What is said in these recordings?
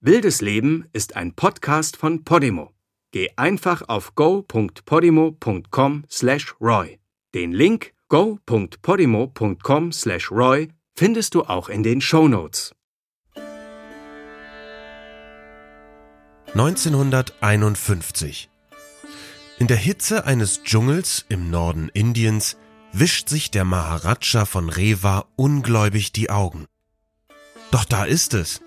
Wildes Leben ist ein Podcast von Podimo. Geh einfach auf go.podimo.com/roy. Den Link go.podimo.com/roy findest du auch in den Show Notes. 1951. In der Hitze eines Dschungels im Norden Indiens wischt sich der Maharaja von Rewa ungläubig die Augen. Doch da ist es,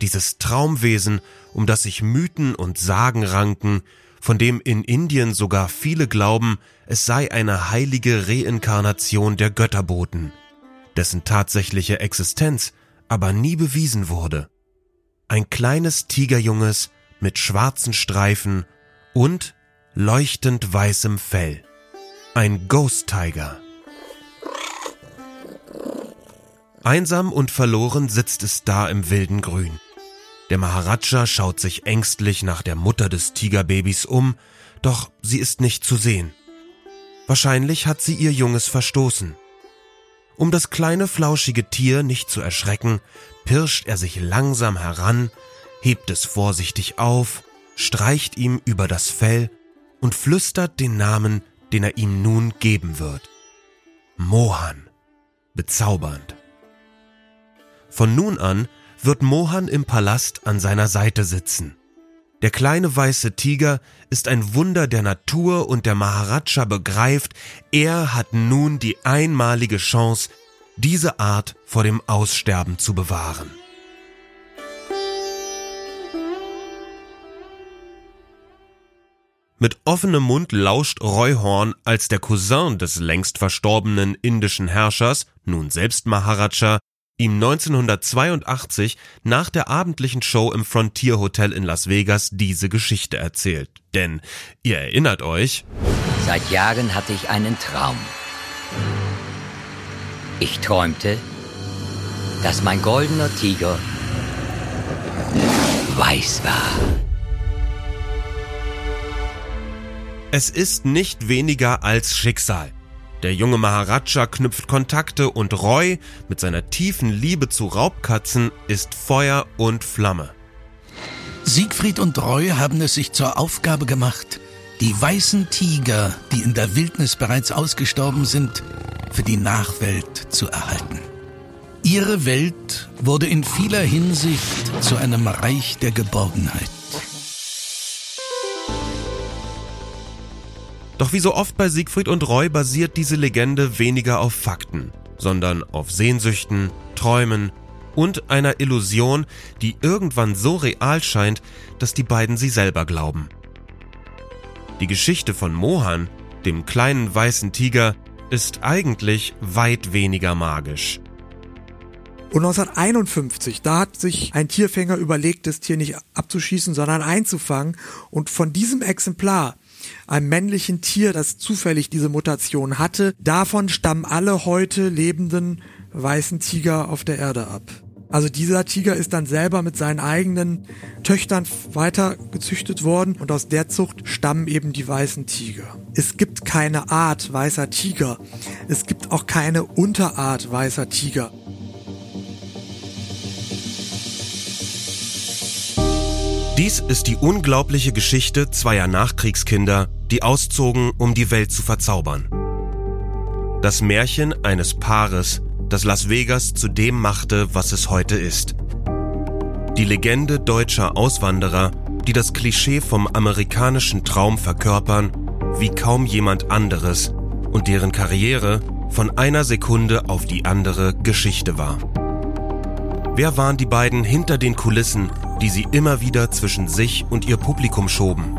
dieses Traumwesen, um das sich Mythen und Sagen ranken, von dem in Indien sogar viele glauben, es sei eine heilige Reinkarnation der Götterboten, dessen tatsächliche Existenz aber nie bewiesen wurde. Ein kleines Tigerjunges mit schwarzen Streifen und leuchtend weißem Fell. Ein Ghost Tiger. Einsam und verloren sitzt es da im wilden Grün. Der Maharaja schaut sich ängstlich nach der Mutter des Tigerbabys um, doch sie ist nicht zu sehen. Wahrscheinlich hat sie ihr Junges verstoßen. Um das kleine flauschige Tier nicht zu erschrecken, pirscht er sich langsam heran, hebt es vorsichtig auf, streicht ihm über das Fell und flüstert den Namen, den er ihm nun geben wird. Mohan. Bezaubernd. Von nun an wird Mohan im Palast an seiner Seite sitzen. Der kleine weiße Tiger ist ein Wunder der Natur und der Maharaja begreift, er hat nun die einmalige Chance, diese Art vor dem Aussterben zu bewahren. Mit offenem Mund lauscht Roy Horn, als der Cousin des längst verstorbenen indischen Herrschers, nun selbst Maharaja, ihm 1982 nach der abendlichen Show im Frontier Hotel in Las Vegas diese Geschichte erzählt. Denn ihr erinnert euch, Seit Jahren hatte ich einen Traum. Ich träumte, dass mein goldener Tiger weiß war. es ist nicht weniger als Schicksal. Der junge Maharaja knüpft Kontakte und Roy mit seiner tiefen Liebe zu Raubkatzen ist Feuer und Flamme. Siegfried und Roy haben es sich zur Aufgabe gemacht, die weißen Tiger, die in der Wildnis bereits ausgestorben sind, für die Nachwelt zu erhalten. Ihre Welt wurde in vieler Hinsicht zu einem Reich der Geborgenheit. Doch wie so oft bei Siegfried und Roy basiert diese Legende weniger auf Fakten, sondern auf Sehnsüchten, Träumen und einer Illusion, die irgendwann so real scheint, dass die beiden sie selber glauben. Die Geschichte von Mohan, dem kleinen weißen Tiger, ist eigentlich weit weniger magisch. Und 1951, da hat sich ein Tierfänger überlegt, das Tier nicht abzuschießen, sondern einzufangen. Und von diesem Exemplar einem männlichen Tier, das zufällig diese Mutation hatte. Davon stammen alle heute lebenden weißen Tiger auf der Erde ab. Also dieser Tiger ist dann selber mit seinen eigenen Töchtern weiter gezüchtet worden und aus der Zucht stammen eben die weißen Tiger. Es gibt keine Art weißer Tiger. Es gibt auch keine Unterart weißer Tiger. Dies ist die unglaubliche Geschichte zweier Nachkriegskinder, die auszogen, um die Welt zu verzaubern. Das Märchen eines Paares, das Las Vegas zu dem machte, was es heute ist. Die Legende deutscher Auswanderer, die das Klischee vom amerikanischen Traum verkörpern, wie kaum jemand anderes und deren Karriere von einer Sekunde auf die andere Geschichte war. Wer waren die beiden hinter den Kulissen, die sie immer wieder zwischen sich und ihr Publikum schoben?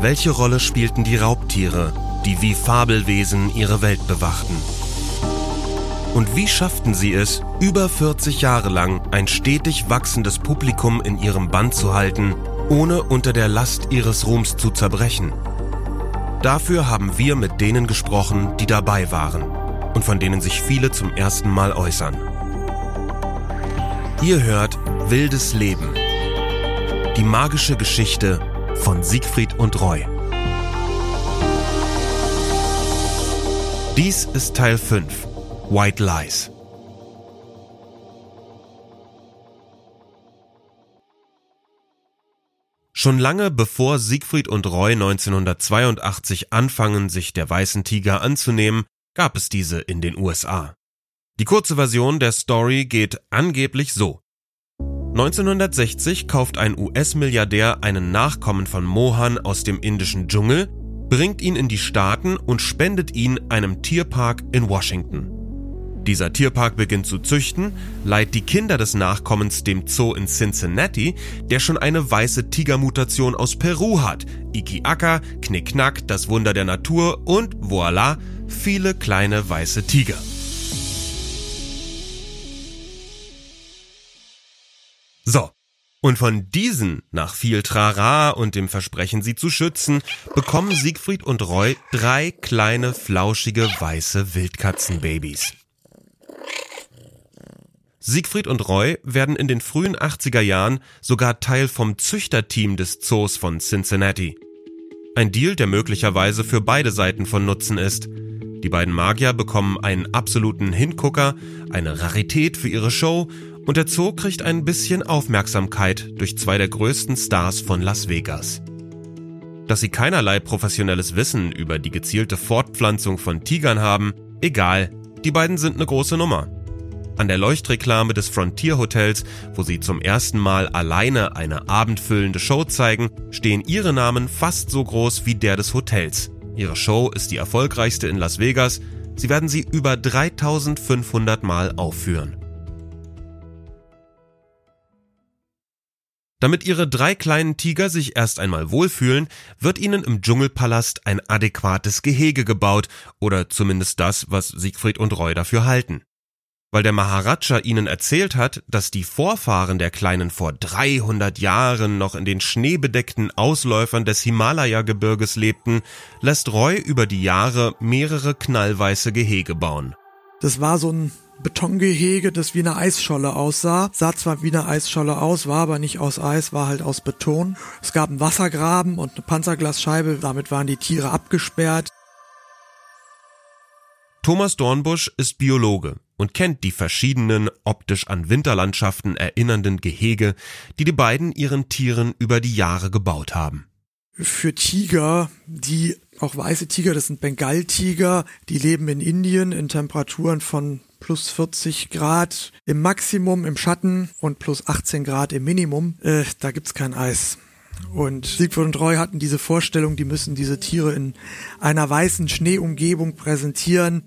Welche Rolle spielten die Raubtiere, die wie Fabelwesen ihre Welt bewachten? Und wie schafften sie es, über 40 Jahre lang ein stetig wachsendes Publikum in ihrem Band zu halten, ohne unter der Last ihres Ruhms zu zerbrechen? Dafür haben wir mit denen gesprochen, die dabei waren und von denen sich viele zum ersten Mal äußern. Ihr hört Wildes Leben. Die magische Geschichte von Siegfried und Roy. Dies ist Teil 5. White Lies. Schon lange bevor Siegfried und Roy 1982 anfangen, sich der weißen Tiger anzunehmen, gab es diese in den USA. Die kurze Version der Story geht angeblich so. 1960 kauft ein US-Milliardär einen Nachkommen von Mohan aus dem indischen Dschungel, bringt ihn in die Staaten und spendet ihn einem Tierpark in Washington. Dieser Tierpark beginnt zu züchten, leiht die Kinder des Nachkommens dem Zoo in Cincinnati, der schon eine weiße Tigermutation aus Peru hat. Iki Aka, Knickknack, das Wunder der Natur und voila, viele kleine weiße Tiger. So. Und von diesen, nach viel Trara und dem Versprechen, sie zu schützen, bekommen Siegfried und Roy drei kleine, flauschige, weiße Wildkatzenbabys. Siegfried und Roy werden in den frühen 80er Jahren sogar Teil vom Züchterteam des Zoos von Cincinnati. Ein Deal, der möglicherweise für beide Seiten von Nutzen ist. Die beiden Magier bekommen einen absoluten Hingucker, eine Rarität für ihre Show und der Zoo kriegt ein bisschen Aufmerksamkeit durch zwei der größten Stars von Las Vegas. Dass sie keinerlei professionelles Wissen über die gezielte Fortpflanzung von Tigern haben, egal, die beiden sind eine große Nummer. An der Leuchtreklame des Frontier Hotels, wo sie zum ersten Mal alleine eine abendfüllende Show zeigen, stehen ihre Namen fast so groß wie der des Hotels. Ihre Show ist die erfolgreichste in Las Vegas. Sie werden sie über 3500 Mal aufführen. Damit ihre drei kleinen Tiger sich erst einmal wohlfühlen, wird ihnen im Dschungelpalast ein adäquates Gehege gebaut, oder zumindest das, was Siegfried und Roy dafür halten. Weil der Maharaja ihnen erzählt hat, dass die Vorfahren der Kleinen vor 300 Jahren noch in den schneebedeckten Ausläufern des Himalaya-Gebirges lebten, lässt Roy über die Jahre mehrere knallweiße Gehege bauen. Das war so ein Betongehege, das wie eine Eisscholle aussah. Sah zwar wie eine Eisscholle aus, war aber nicht aus Eis, war halt aus Beton. Es gab einen Wassergraben und eine Panzerglasscheibe, damit waren die Tiere abgesperrt. Thomas Dornbusch ist Biologe und kennt die verschiedenen optisch an Winterlandschaften erinnernden Gehege, die die beiden ihren Tieren über die Jahre gebaut haben. Für Tiger, die auch weiße Tiger, das sind Bengaltiger, die leben in Indien in Temperaturen von plus 40 Grad im Maximum im Schatten und plus 18 Grad im Minimum. Äh, da gibt's kein Eis. Und Siegfried und Roy hatten diese Vorstellung, die müssen diese Tiere in einer weißen Schneeumgebung präsentieren.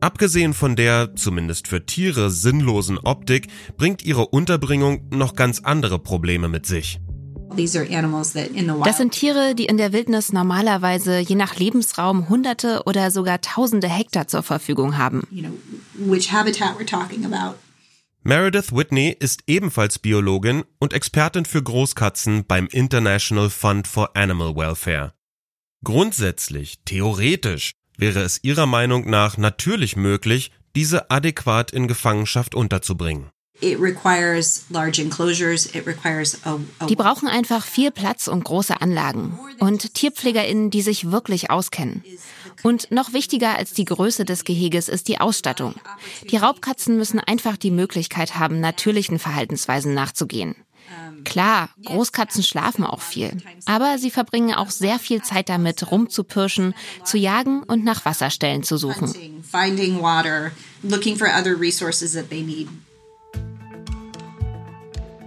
Abgesehen von der, zumindest für Tiere, sinnlosen Optik, bringt ihre Unterbringung noch ganz andere Probleme mit sich. Das sind Tiere, die in der Wildnis normalerweise je nach Lebensraum hunderte oder sogar tausende Hektar zur Verfügung haben. Meredith Whitney ist ebenfalls Biologin und Expertin für Großkatzen beim International Fund for Animal Welfare. Grundsätzlich, theoretisch, wäre es ihrer Meinung nach natürlich möglich, diese adäquat in Gefangenschaft unterzubringen. Die brauchen einfach viel Platz und große Anlagen und TierpflegerInnen, die sich wirklich auskennen. Und noch wichtiger als die Größe des Geheges ist die Ausstattung. Die Raubkatzen müssen einfach die Möglichkeit haben, natürlichen Verhaltensweisen nachzugehen. Klar, Großkatzen schlafen auch viel, aber sie verbringen auch sehr viel Zeit damit, rumzupirschen, zu jagen und nach Wasserstellen zu suchen.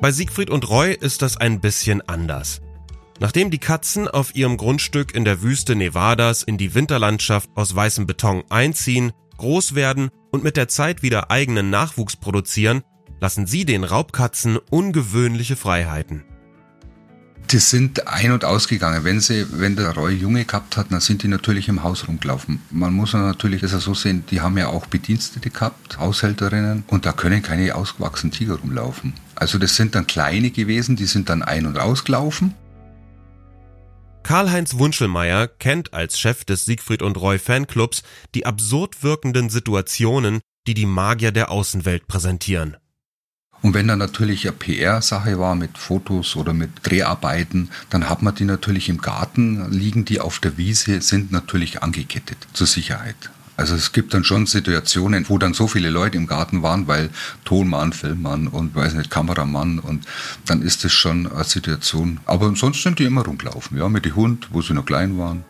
Bei Siegfried und Roy ist das ein bisschen anders. Nachdem die Katzen auf ihrem Grundstück in der Wüste Nevadas in die Winterlandschaft aus weißem Beton einziehen, groß werden und mit der Zeit wieder eigenen Nachwuchs produzieren, lassen sie den Raubkatzen ungewöhnliche Freiheiten. Die sind ein- und ausgegangen. Wenn sie, wenn der Roy Junge gehabt hat, dann sind die natürlich im Haus rumgelaufen. Man muss natürlich das so sehen, die haben ja auch Bedienstete gehabt, Haushälterinnen, und da können keine ausgewachsenen Tiger rumlaufen. Also das sind dann kleine gewesen, die sind dann ein- und ausgelaufen. Karl-Heinz Wunschelmeier kennt als Chef des Siegfried und Roy Fanclubs die absurd wirkenden Situationen, die die Magier der Außenwelt präsentieren. Und wenn dann natürlich eine PR-Sache war mit Fotos oder mit Dreharbeiten, dann hat man die natürlich im Garten liegen, die auf der Wiese sind natürlich angekettet zur Sicherheit. Also es gibt dann schon Situationen, wo dann so viele Leute im Garten waren, weil Tonmann, Filmmann und weiß nicht, Kameramann und dann ist das schon eine Situation. Aber sonst sind die immer rumgelaufen, ja, mit dem Hund, wo sie noch klein waren.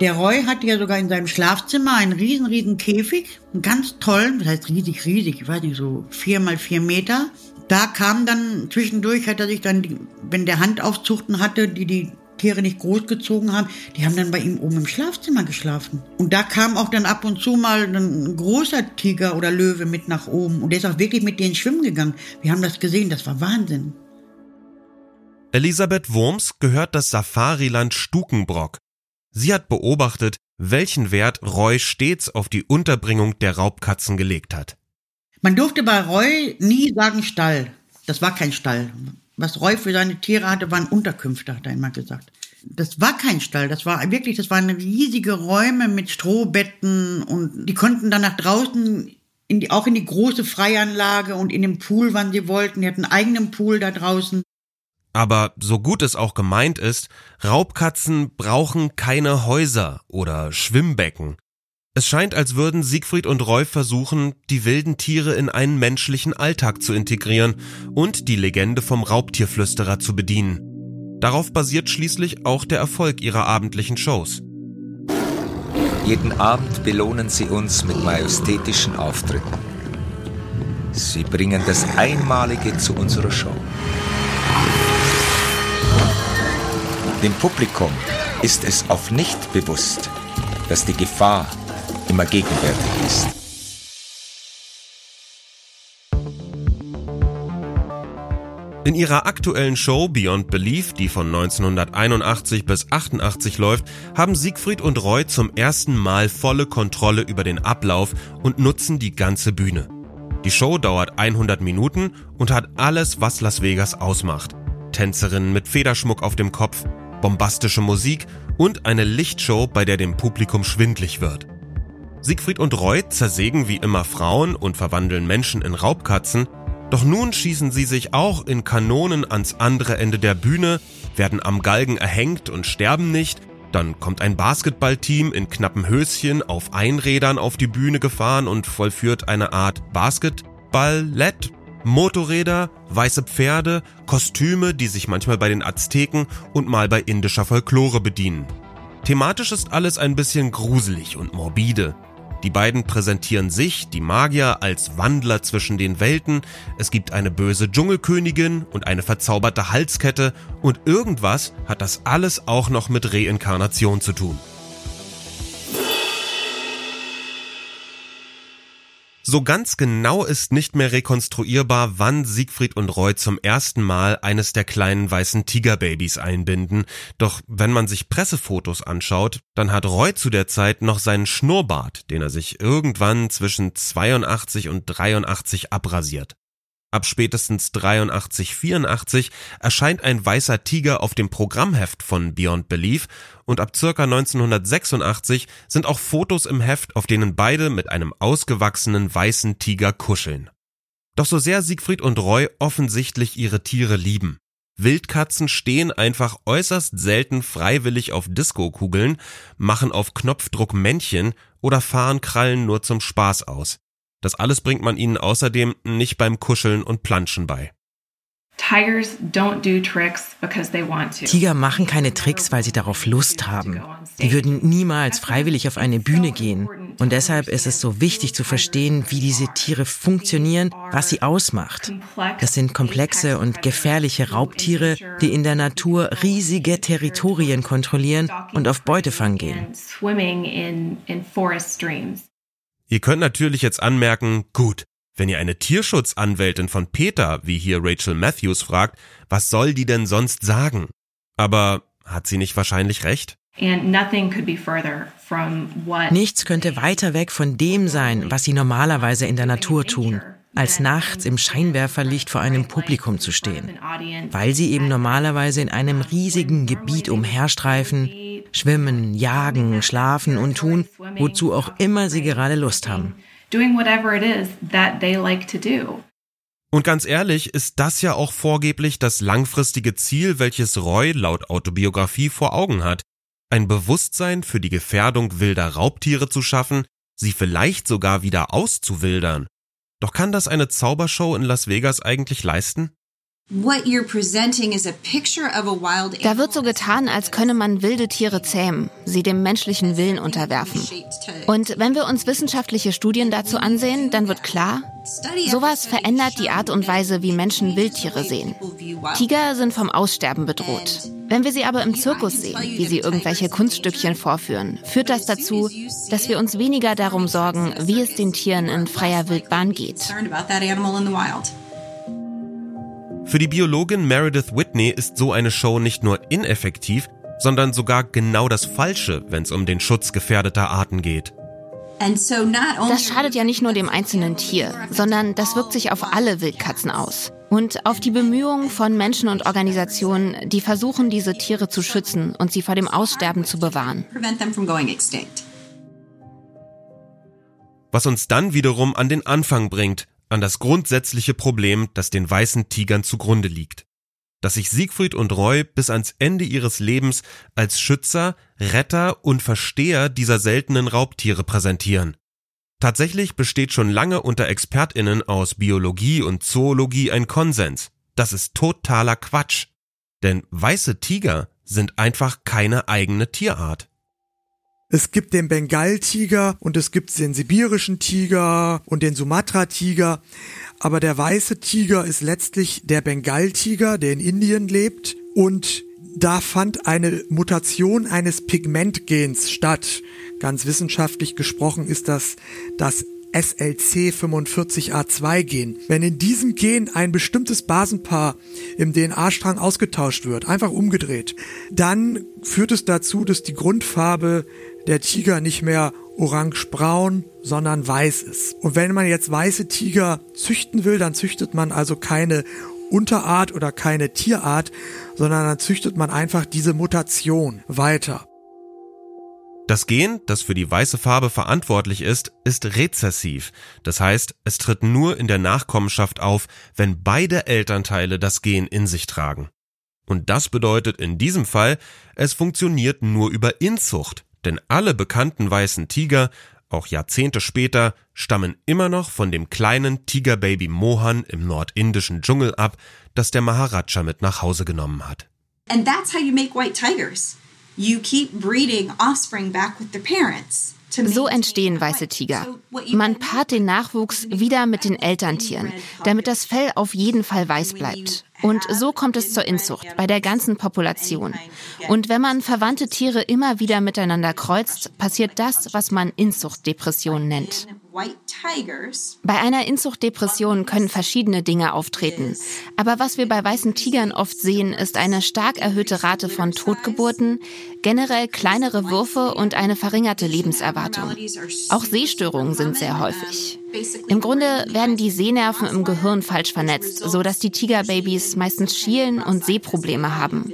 Der Roy hatte ja sogar in seinem Schlafzimmer einen riesen, riesen Käfig, einen ganz tollen, das heißt riesig, riesig, ich weiß nicht, so vier mal vier Meter. Da kam dann zwischendurch, hat er sich dann, wenn der Handaufzuchten hatte, die die Tiere nicht großgezogen haben, die haben dann bei ihm oben im Schlafzimmer geschlafen. Und da kam auch dann ab und zu mal ein großer Tiger oder Löwe mit nach oben. Und der ist auch wirklich mit denen schwimmen gegangen. Wir haben das gesehen, das war Wahnsinn. Elisabeth Wurms gehört das Safariland Stukenbrock. Sie hat beobachtet, welchen Wert Roy stets auf die Unterbringung der Raubkatzen gelegt hat. Man durfte bei Roy nie sagen Stall. Das war kein Stall. Was Roy für seine Tiere hatte, waren Unterkünfte, hat er immer gesagt. Das war kein Stall, das war wirklich, das waren riesige Räume mit Strohbetten und die konnten dann nach draußen in die, auch in die große Freianlage und in den Pool, wann sie wollten. Die hatten einen eigenen Pool da draußen. Aber so gut es auch gemeint ist, Raubkatzen brauchen keine Häuser oder Schwimmbecken. Es scheint, als würden Siegfried und Roy versuchen, die wilden Tiere in einen menschlichen Alltag zu integrieren und die Legende vom Raubtierflüsterer zu bedienen. Darauf basiert schließlich auch der Erfolg ihrer abendlichen Shows. Jeden Abend belohnen sie uns mit majestätischen Auftritten. Sie bringen das Einmalige zu unserer Show. Dem Publikum ist es oft nicht bewusst, dass die Gefahr immer gegenwärtig ist. In ihrer aktuellen Show Beyond Belief, die von 1981 bis 88 läuft, haben Siegfried und Roy zum ersten Mal volle Kontrolle über den Ablauf und nutzen die ganze Bühne. Die Show dauert 100 Minuten und hat alles, was Las Vegas ausmacht. Tänzerinnen mit Federschmuck auf dem Kopf, bombastische Musik und eine Lichtshow, bei der dem Publikum schwindlig wird. Siegfried und Roy zersägen wie immer Frauen und verwandeln Menschen in Raubkatzen, doch nun schießen sie sich auch in Kanonen ans andere Ende der Bühne, werden am Galgen erhängt und sterben nicht, dann kommt ein Basketballteam in knappen Höschen auf Einrädern auf die Bühne gefahren und vollführt eine Art Basketballett, Motorräder, weiße Pferde, Kostüme, die sich manchmal bei den Azteken und mal bei indischer Folklore bedienen. Thematisch ist alles ein bisschen gruselig und morbide. Die beiden präsentieren sich, die Magier, als Wandler zwischen den Welten. Es gibt eine böse Dschungelkönigin und eine verzauberte Halskette und irgendwas hat das alles auch noch mit Reinkarnation zu tun. So ganz genau ist nicht mehr rekonstruierbar, wann Siegfried und Roy zum ersten Mal eines der kleinen weißen Tigerbabys einbinden. Doch wenn man sich Pressefotos anschaut, dann hat Roy zu der Zeit noch seinen Schnurrbart, den er sich irgendwann zwischen 82 und 83 abrasiert. Ab spätestens 83, 84 erscheint ein weißer Tiger auf dem Programmheft von Beyond Belief und ab circa 1986 sind auch Fotos im Heft, auf denen beide mit einem ausgewachsenen weißen Tiger kuscheln. Doch so sehr Siegfried und Roy offensichtlich ihre Tiere lieben. Wildkatzen stehen einfach äußerst selten freiwillig auf Disco-Kugeln, machen auf Knopfdruck Männchen oder fahren Krallen nur zum Spaß aus. Das alles bringt man ihnen außerdem nicht beim Kuscheln und Planschen bei. Tiger machen keine Tricks, weil sie darauf Lust haben. Die würden niemals freiwillig auf eine Bühne gehen. Und deshalb ist es so wichtig zu verstehen, wie diese Tiere funktionieren, was sie ausmacht. Das sind komplexe und gefährliche Raubtiere, die in der Natur riesige Territorien kontrollieren und auf Beutefang gehen. Ihr könnt natürlich jetzt anmerken, gut, wenn ihr eine Tierschutzanwältin von Peter, wie hier Rachel Matthews fragt, was soll die denn sonst sagen? Aber hat sie nicht wahrscheinlich recht? Nichts könnte weiter weg von dem sein, was sie normalerweise in der Natur tun, als nachts im Scheinwerferlicht vor einem Publikum zu stehen, weil sie eben normalerweise in einem riesigen Gebiet umherstreifen, schwimmen, jagen, schlafen und tun, wozu auch immer sie gerade Lust haben. Und ganz ehrlich, ist das ja auch vorgeblich das langfristige Ziel, welches Roy laut Autobiografie vor Augen hat. ein Bewusstsein für die Gefährdung wilder Raubtiere zu schaffen, sie vielleicht sogar wieder auszuwildern. Doch kann das eine Zaubershow in Las Vegas eigentlich leisten? Da wird so getan, als könne man wilde Tiere zähmen, sie dem menschlichen Willen unterwerfen. Und wenn wir uns wissenschaftliche Studien dazu ansehen, dann wird klar, sowas verändert die Art und Weise, wie Menschen Wildtiere sehen. Tiger sind vom Aussterben bedroht. Wenn wir sie aber im Zirkus sehen, wie sie irgendwelche Kunststückchen vorführen, führt das dazu, dass wir uns weniger darum sorgen, wie es den Tieren in freier Wildbahn geht. Für die Biologin Meredith Whitney ist so eine Show nicht nur ineffektiv, sondern sogar genau das Falsche, wenn es um den Schutz gefährdeter Arten geht. Das schadet ja nicht nur dem einzelnen Tier, sondern das wirkt sich auf alle Wildkatzen aus. Und auf die Bemühungen von Menschen und Organisationen, die versuchen, diese Tiere zu schützen und sie vor dem Aussterben zu bewahren. Was uns dann wiederum an den Anfang bringt, an das grundsätzliche Problem, das den weißen Tigern zugrunde liegt. Dass sich Siegfried und Roy bis ans Ende ihres Lebens als Schützer, Retter und Versteher dieser seltenen Raubtiere präsentieren. Tatsächlich besteht schon lange unter ExpertInnen aus Biologie und Zoologie ein Konsens. Das ist totaler Quatsch. Denn weiße Tiger sind einfach keine eigene Tierart. Es gibt den Bengaltiger und es gibt den sibirischen Tiger und den Sumatra-Tiger. Aber der weiße Tiger ist letztlich der Bengaltiger, der in Indien lebt. Und da fand eine Mutation eines Pigmentgens statt. Ganz wissenschaftlich gesprochen ist das das SLC45A2-Gen. Wenn in diesem Gen ein bestimmtes Basenpaar im DNA-Strang ausgetauscht wird, einfach umgedreht, dann führt es dazu, dass die Grundfarbe der Tiger nicht mehr orange-braun, sondern weiß ist. Und wenn man jetzt weiße Tiger züchten will, dann züchtet man also keine Unterart oder keine Tierart, sondern dann züchtet man einfach diese Mutation weiter. Das Gen, das für die weiße Farbe verantwortlich ist, ist rezessiv. Das heißt, es tritt nur in der Nachkommenschaft auf, wenn beide Elternteile das Gen in sich tragen. Und das bedeutet in diesem Fall, es funktioniert nur über Inzucht. Denn alle bekannten weißen Tiger, auch Jahrzehnte später, stammen immer noch von dem kleinen Tigerbaby Mohan im nordindischen Dschungel ab, das der Maharaja mit nach Hause genommen hat. And that's how you make white tigers. You keep breeding offspring back with their parents. So entstehen weiße Tiger. Man paart den Nachwuchs wieder mit den Elterntieren, damit das Fell auf jeden Fall weiß bleibt. Und so kommt es zur Inzucht bei der ganzen Population. Und wenn man verwandte Tiere immer wieder miteinander kreuzt, passiert das, was man Inzuchtdepression nennt. Bei einer Inzuchtdepression können verschiedene Dinge auftreten. Aber was wir bei weißen Tigern oft sehen, ist eine stark erhöhte Rate von Totgeburten, generell kleinere Würfe und eine verringerte Lebenserwartung. Auch Sehstörungen sind sehr häufig. Im Grunde werden die Sehnerven im Gehirn falsch vernetzt, so dass die Tigerbabys meistens schielen und Sehprobleme haben.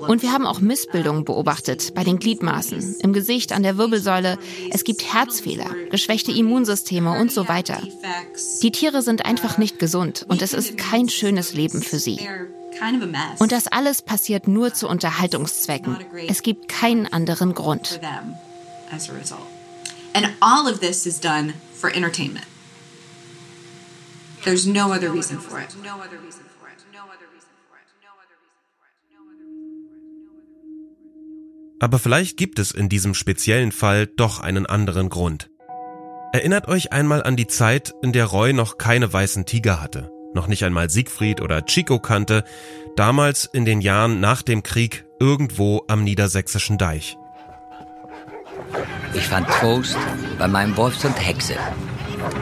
Und wir haben auch Missbildungen beobachtet bei den Gliedmaßen, im Gesicht, an der Wirbelsäule. Es gibt Herzfehler, geschwächte Immunsysteme und so weiter. Die Tiere sind einfach nicht gesund und es ist kein schönes Leben für sie. Und das alles passiert nur zu Unterhaltungszwecken. Es gibt keinen anderen Grund. And all of this is done for entertainment. There's no other reason for it. Aber vielleicht gibt es in diesem speziellen Fall doch einen anderen Grund. Erinnert euch einmal an die Zeit, in der Roy noch keine weißen Tiger hatte, noch nicht einmal Siegfried oder Chico kannte, damals in den Jahren nach dem Krieg irgendwo am niedersächsischen Deich. Ich fand Trost bei meinem Wolfshund Hexe,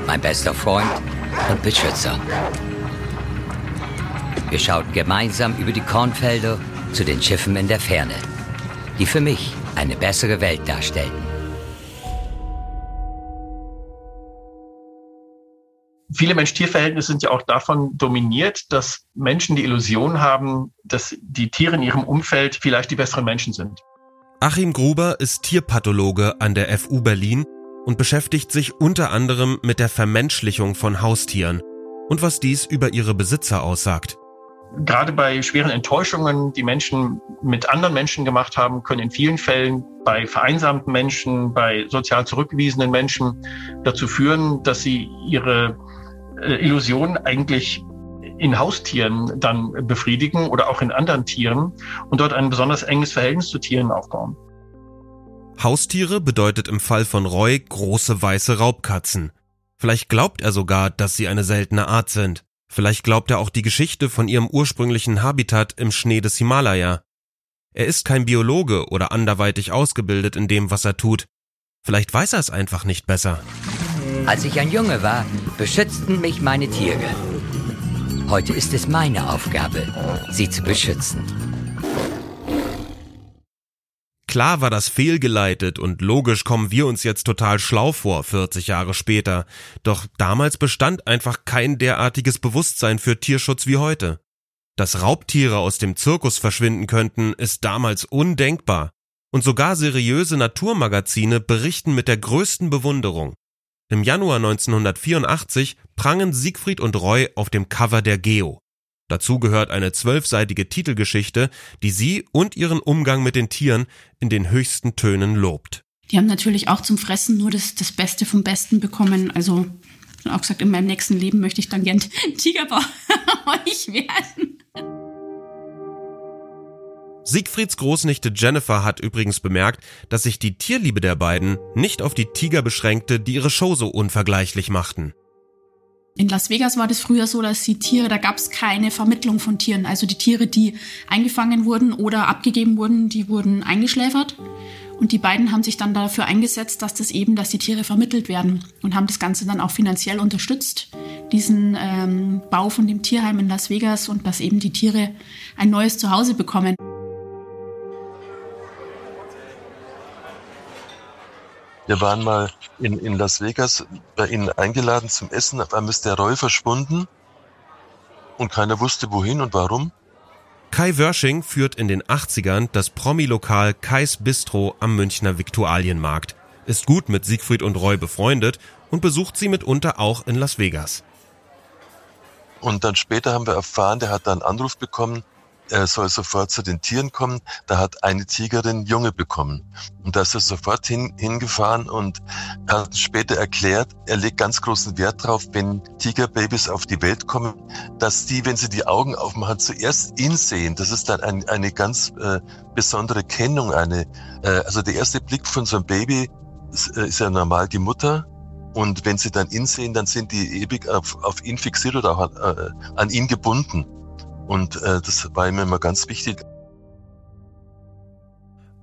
mein bester Freund und Beschützer. Wir schauten gemeinsam über die Kornfelder zu den Schiffen in der Ferne, die für mich eine bessere Welt darstellten. Viele Mensch-Tier-Verhältnisse sind ja auch davon dominiert, dass Menschen die Illusion haben, dass die Tiere in ihrem Umfeld vielleicht die besseren Menschen sind. Achim Gruber ist Tierpathologe an der FU Berlin und beschäftigt sich unter anderem mit der Vermenschlichung von Haustieren und was dies über ihre Besitzer aussagt. gerade bei schweren Enttäuschungen, die Menschen mit anderen Menschen gemacht haben, können in vielen Fällen bei vereinsamten Menschen, bei sozial zurückgewiesenen Menschen dazu führen, dass sie ihre Illusionen eigentlich in Haustieren dann befriedigen oder auch in anderen Tieren und dort ein besonders enges Verhältnis zu Tieren aufbauen. Haustiere bedeutet im Fall von Roy große weiße Raubkatzen. Vielleicht glaubt er sogar, dass sie eine seltene Art sind. Vielleicht glaubt er auch die Geschichte von ihrem ursprünglichen Habitat im Schnee des Himalaya. Er ist kein Biologe oder anderweitig ausgebildet in dem, was er tut. Vielleicht weiß er es einfach nicht besser. Als ich ein Junge war, beschützten mich meine Tiere. Heute ist es meine Aufgabe, sie zu beschützen. Klar war das fehlgeleitet und logisch kommen wir uns jetzt total schlau vor, 40 Jahre später. Doch damals bestand einfach kein derartiges Bewusstsein für Tierschutz wie heute. Dass Raubtiere aus dem Zirkus verschwinden könnten, ist damals undenkbar. Und sogar seriöse Naturmagazine berichten mit der größten Bewunderung. Im Januar 1984 prangen Siegfried und Roy auf dem Cover der Geo. Dazu gehört eine zwölfseitige Titelgeschichte, die sie und ihren Umgang mit den Tieren in den höchsten Tönen lobt. Die haben natürlich auch zum Fressen nur das, das Beste vom Besten bekommen. Also auch gesagt, in meinem nächsten Leben möchte ich dann gern Tigerbau euch werden. Siegfrieds Großnichte Jennifer hat übrigens bemerkt, dass sich die Tierliebe der beiden nicht auf die Tiger beschränkte, die ihre Show so unvergleichlich machten. In Las Vegas war das früher so, dass die Tiere, da gab es keine Vermittlung von Tieren. Also die Tiere, die eingefangen wurden oder abgegeben wurden, die wurden eingeschläfert. Und die beiden haben sich dann dafür eingesetzt, dass das eben, dass die Tiere vermittelt werden und haben das Ganze dann auch finanziell unterstützt, diesen ähm, Bau von dem Tierheim in Las Vegas und dass eben die Tiere ein neues Zuhause bekommen. Wir waren mal in, in Las Vegas bei Ihnen eingeladen zum Essen. Auf einmal ist der Roy verschwunden und keiner wusste wohin und warum. Kai Wörsching führt in den 80ern das Promi-Lokal Kais Bistro am Münchner Viktualienmarkt, ist gut mit Siegfried und Roy befreundet und besucht sie mitunter auch in Las Vegas. Und dann später haben wir erfahren, der hat da einen Anruf bekommen, er soll sofort zu den Tieren kommen. Da hat eine Tigerin Junge bekommen. Und da ist er sofort hin, hingefahren und hat später erklärt, er legt ganz großen Wert darauf, wenn Tigerbabys auf die Welt kommen, dass die, wenn sie die Augen aufmachen, zuerst ihn sehen. Das ist dann ein, eine ganz äh, besondere Kennung. Eine, äh, also der erste Blick von so einem Baby ist, äh, ist ja normal die Mutter. Und wenn sie dann ihn sehen, dann sind die ewig auf, auf ihn fixiert oder auch an, äh, an ihn gebunden. Und äh, das war ihm immer ganz wichtig.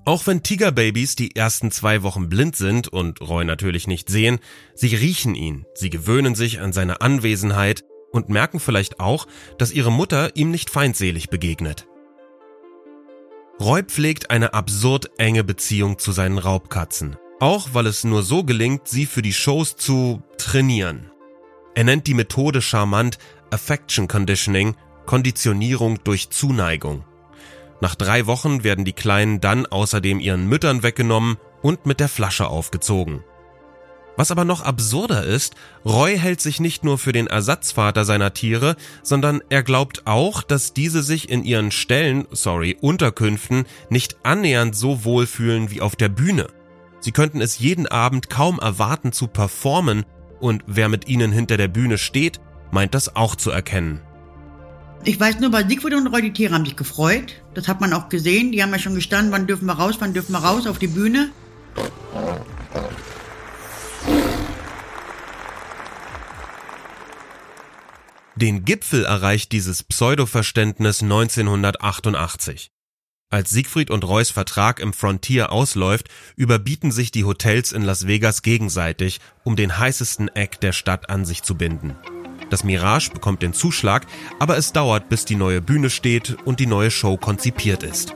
Auch wenn Tigerbabys die ersten zwei Wochen blind sind und Roy natürlich nicht sehen, sie riechen ihn, sie gewöhnen sich an seine Anwesenheit und merken vielleicht auch, dass ihre Mutter ihm nicht feindselig begegnet. Roy pflegt eine absurd enge Beziehung zu seinen Raubkatzen, auch weil es nur so gelingt, sie für die Shows zu trainieren. Er nennt die Methode charmant Affection Conditioning Konditionierung durch Zuneigung. Nach drei Wochen werden die Kleinen dann außerdem ihren Müttern weggenommen und mit der Flasche aufgezogen. Was aber noch absurder ist, Roy hält sich nicht nur für den Ersatzvater seiner Tiere, sondern er glaubt auch, dass diese sich in ihren Stellen, sorry, Unterkünften nicht annähernd so wohlfühlen wie auf der Bühne. Sie könnten es jeden Abend kaum erwarten zu performen und wer mit ihnen hinter der Bühne steht, meint das auch zu erkennen. Ich weiß nur, bei Siegfried und Roy, die Tiere haben sich gefreut. Das hat man auch gesehen. Die haben ja schon gestanden, wann dürfen wir raus, wann dürfen wir raus auf die Bühne. Den Gipfel erreicht dieses Pseudoverständnis 1988. Als Siegfried und Roys Vertrag im Frontier ausläuft, überbieten sich die Hotels in Las Vegas gegenseitig, um den heißesten Eck der Stadt an sich zu binden. Das Mirage bekommt den Zuschlag, aber es dauert, bis die neue Bühne steht und die neue Show konzipiert ist.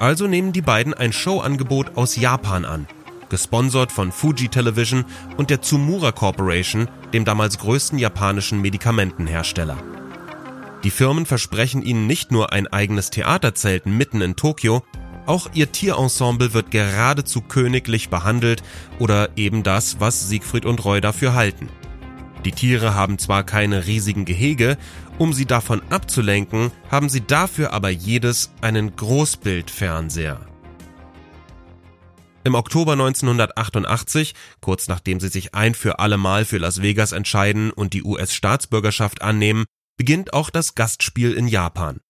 Also nehmen die beiden ein Showangebot aus Japan an, gesponsert von Fuji Television und der Tsumura Corporation, dem damals größten japanischen Medikamentenhersteller. Die Firmen versprechen ihnen nicht nur ein eigenes Theaterzelt mitten in Tokio, auch ihr Tierensemble wird geradezu königlich behandelt oder eben das, was Siegfried und Roy dafür halten. Die Tiere haben zwar keine riesigen Gehege, um sie davon abzulenken, haben sie dafür aber jedes einen Großbildfernseher. Im Oktober 1988, kurz nachdem sie sich ein für alle Mal für Las Vegas entscheiden und die US-Staatsbürgerschaft annehmen, beginnt auch das Gastspiel in Japan.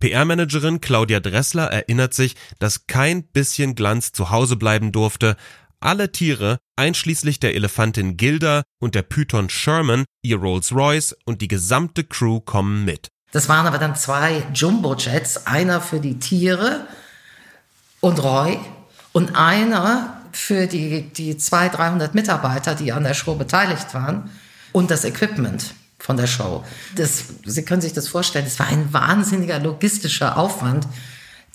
PR-Managerin Claudia Dressler erinnert sich, dass kein bisschen Glanz zu Hause bleiben durfte, alle Tiere, einschließlich der Elefantin Gilda und der Python Sherman, ihr Rolls-Royce und die gesamte Crew kommen mit. Das waren aber dann zwei Jumbo-Jets, einer für die Tiere und Roy und einer für die, die 200, 300 Mitarbeiter, die an der Show beteiligt waren und das Equipment von der Show. Das, Sie können sich das vorstellen, es war ein wahnsinniger logistischer Aufwand,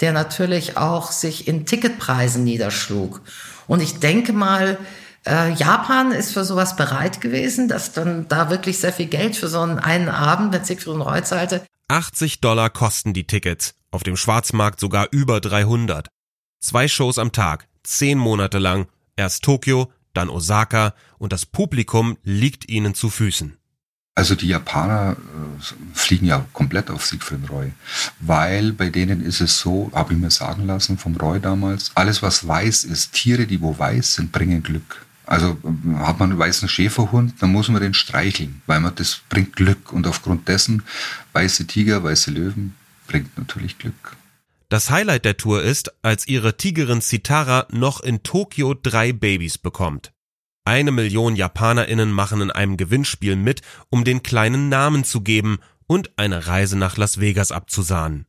der natürlich auch sich in Ticketpreisen niederschlug. Und ich denke mal, äh, Japan ist für sowas bereit gewesen, dass dann da wirklich sehr viel Geld für so einen, einen Abend mit Siegfried und Roy zahlte. 80 Dollar kosten die Tickets, auf dem Schwarzmarkt sogar über 300. Zwei Shows am Tag, zehn Monate lang, erst Tokio, dann Osaka und das Publikum liegt ihnen zu Füßen. Also die Japaner äh, fliegen ja komplett auf Siegfried Roy, weil bei denen ist es so, habe ich mir sagen lassen vom Roy damals, alles was weiß ist, Tiere, die wo weiß sind, bringen Glück. Also äh, hat man einen weißen Schäferhund, dann muss man den streicheln, weil man das bringt Glück und aufgrund dessen weiße Tiger, weiße Löwen bringt natürlich Glück. Das Highlight der Tour ist, als ihre Tigerin Sitara noch in Tokio drei Babys bekommt. Eine Million JapanerInnen machen in einem Gewinnspiel mit, um den kleinen Namen zu geben und eine Reise nach Las Vegas abzusahnen.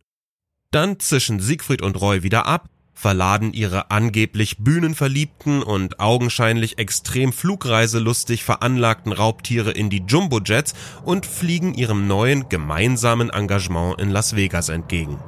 Dann zischen Siegfried und Roy wieder ab, verladen ihre angeblich bühnenverliebten und augenscheinlich extrem flugreiselustig veranlagten Raubtiere in die Jumbo-Jets und fliegen ihrem neuen gemeinsamen Engagement in Las Vegas entgegen.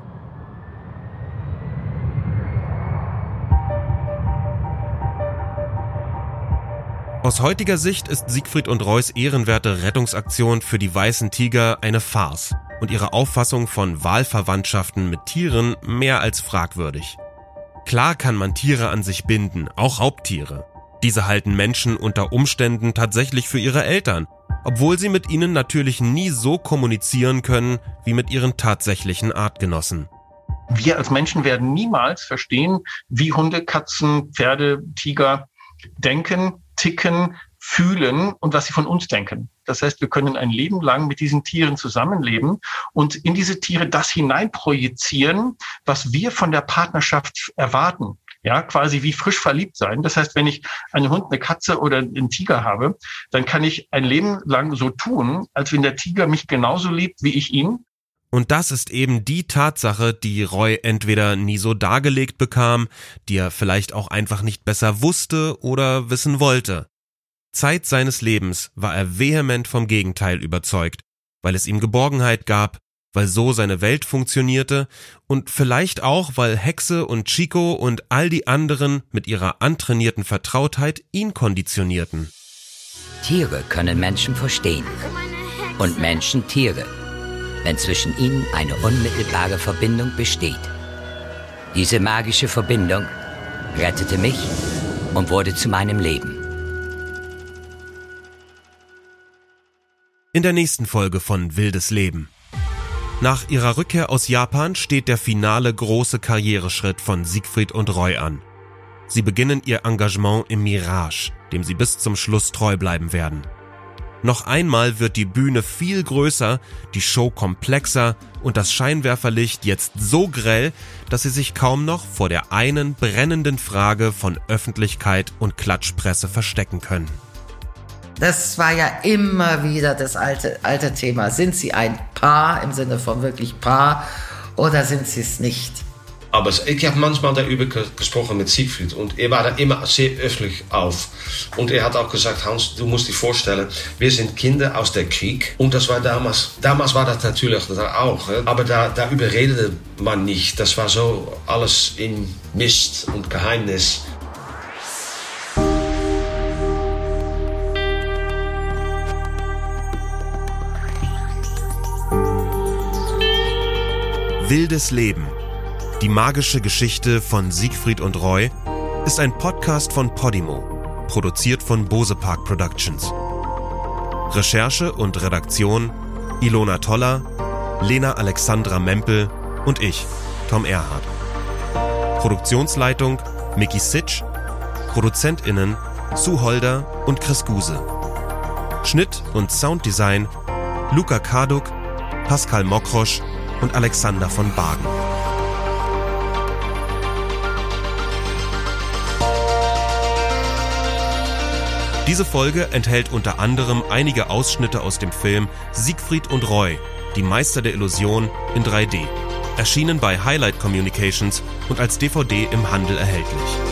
Aus heutiger Sicht ist Siegfried und Reus ehrenwerte Rettungsaktion für die weißen Tiger eine Farce und ihre Auffassung von Wahlverwandtschaften mit Tieren mehr als fragwürdig. Klar kann man Tiere an sich binden, auch Raubtiere. Diese halten Menschen unter Umständen tatsächlich für ihre Eltern, obwohl sie mit ihnen natürlich nie so kommunizieren können wie mit ihren tatsächlichen Artgenossen. Wir als Menschen werden niemals verstehen, wie Hunde, Katzen, Pferde, Tiger denken, ticken, fühlen und was sie von uns denken. Das heißt, wir können ein Leben lang mit diesen Tieren zusammenleben und in diese Tiere das hineinprojizieren, was wir von der Partnerschaft erwarten. Ja, quasi wie frisch verliebt sein. Das heißt, wenn ich einen Hund, eine Katze oder einen Tiger habe, dann kann ich ein Leben lang so tun, als wenn der Tiger mich genauso liebt wie ich ihn. Und das ist eben die Tatsache, die Roy entweder nie so dargelegt bekam, die er vielleicht auch einfach nicht besser wusste oder wissen wollte. Zeit seines Lebens war er vehement vom Gegenteil überzeugt, weil es ihm Geborgenheit gab, weil so seine Welt funktionierte und vielleicht auch, weil Hexe und Chico und all die anderen mit ihrer antrainierten Vertrautheit ihn konditionierten. Tiere können Menschen verstehen und Menschen Tiere, wenn zwischen ihnen eine unmittelbare Verbindung besteht. Diese magische Verbindung rettete mich und wurde zu meinem Leben. In der nächsten Folge von Wildes Leben. Nach ihrer Rückkehr aus Japan steht der finale große Karriereschritt von Siegfried und Roy an. Sie beginnen ihr Engagement im Mirage, dem sie bis zum Schluss treu bleiben werden. Noch einmal wird die Bühne viel größer, die Show komplexer und das Scheinwerferlicht jetzt so grell, dass sie sich kaum noch vor der einen brennenden Frage von Öffentlichkeit und Klatschpresse verstecken können. Das war ja immer wieder das alte, alte Thema. Sind sie ein Paar im Sinne von wirklich Paar oder sind sie es nicht? Aber ich habe manchmal darüber gesprochen mit Siegfried und er war da immer sehr öffentlich auf. Und er hat auch gesagt, Hans, du musst dir vorstellen, wir sind Kinder aus der Krieg. Und das war damals, damals war das natürlich auch. Aber da, darüber redete man nicht. Das war so alles in Mist und Geheimnis. Wildes Leben. Die magische Geschichte von Siegfried und Roy ist ein Podcast von Podimo, produziert von Bose Park Productions. Recherche und Redaktion Ilona Toller, Lena Alexandra Mempel und ich, Tom Erhard. Produktionsleitung Mickey Sitsch, ProduzentInnen Sue Holder und Chris Guse. Schnitt und Sounddesign Luca Karduk, Pascal Mokrosch und Alexander von Baden. Diese Folge enthält unter anderem einige Ausschnitte aus dem Film Siegfried und Roy, die Meister der Illusion in 3D. Erschienen bei Highlight Communications und als DVD im Handel erhältlich.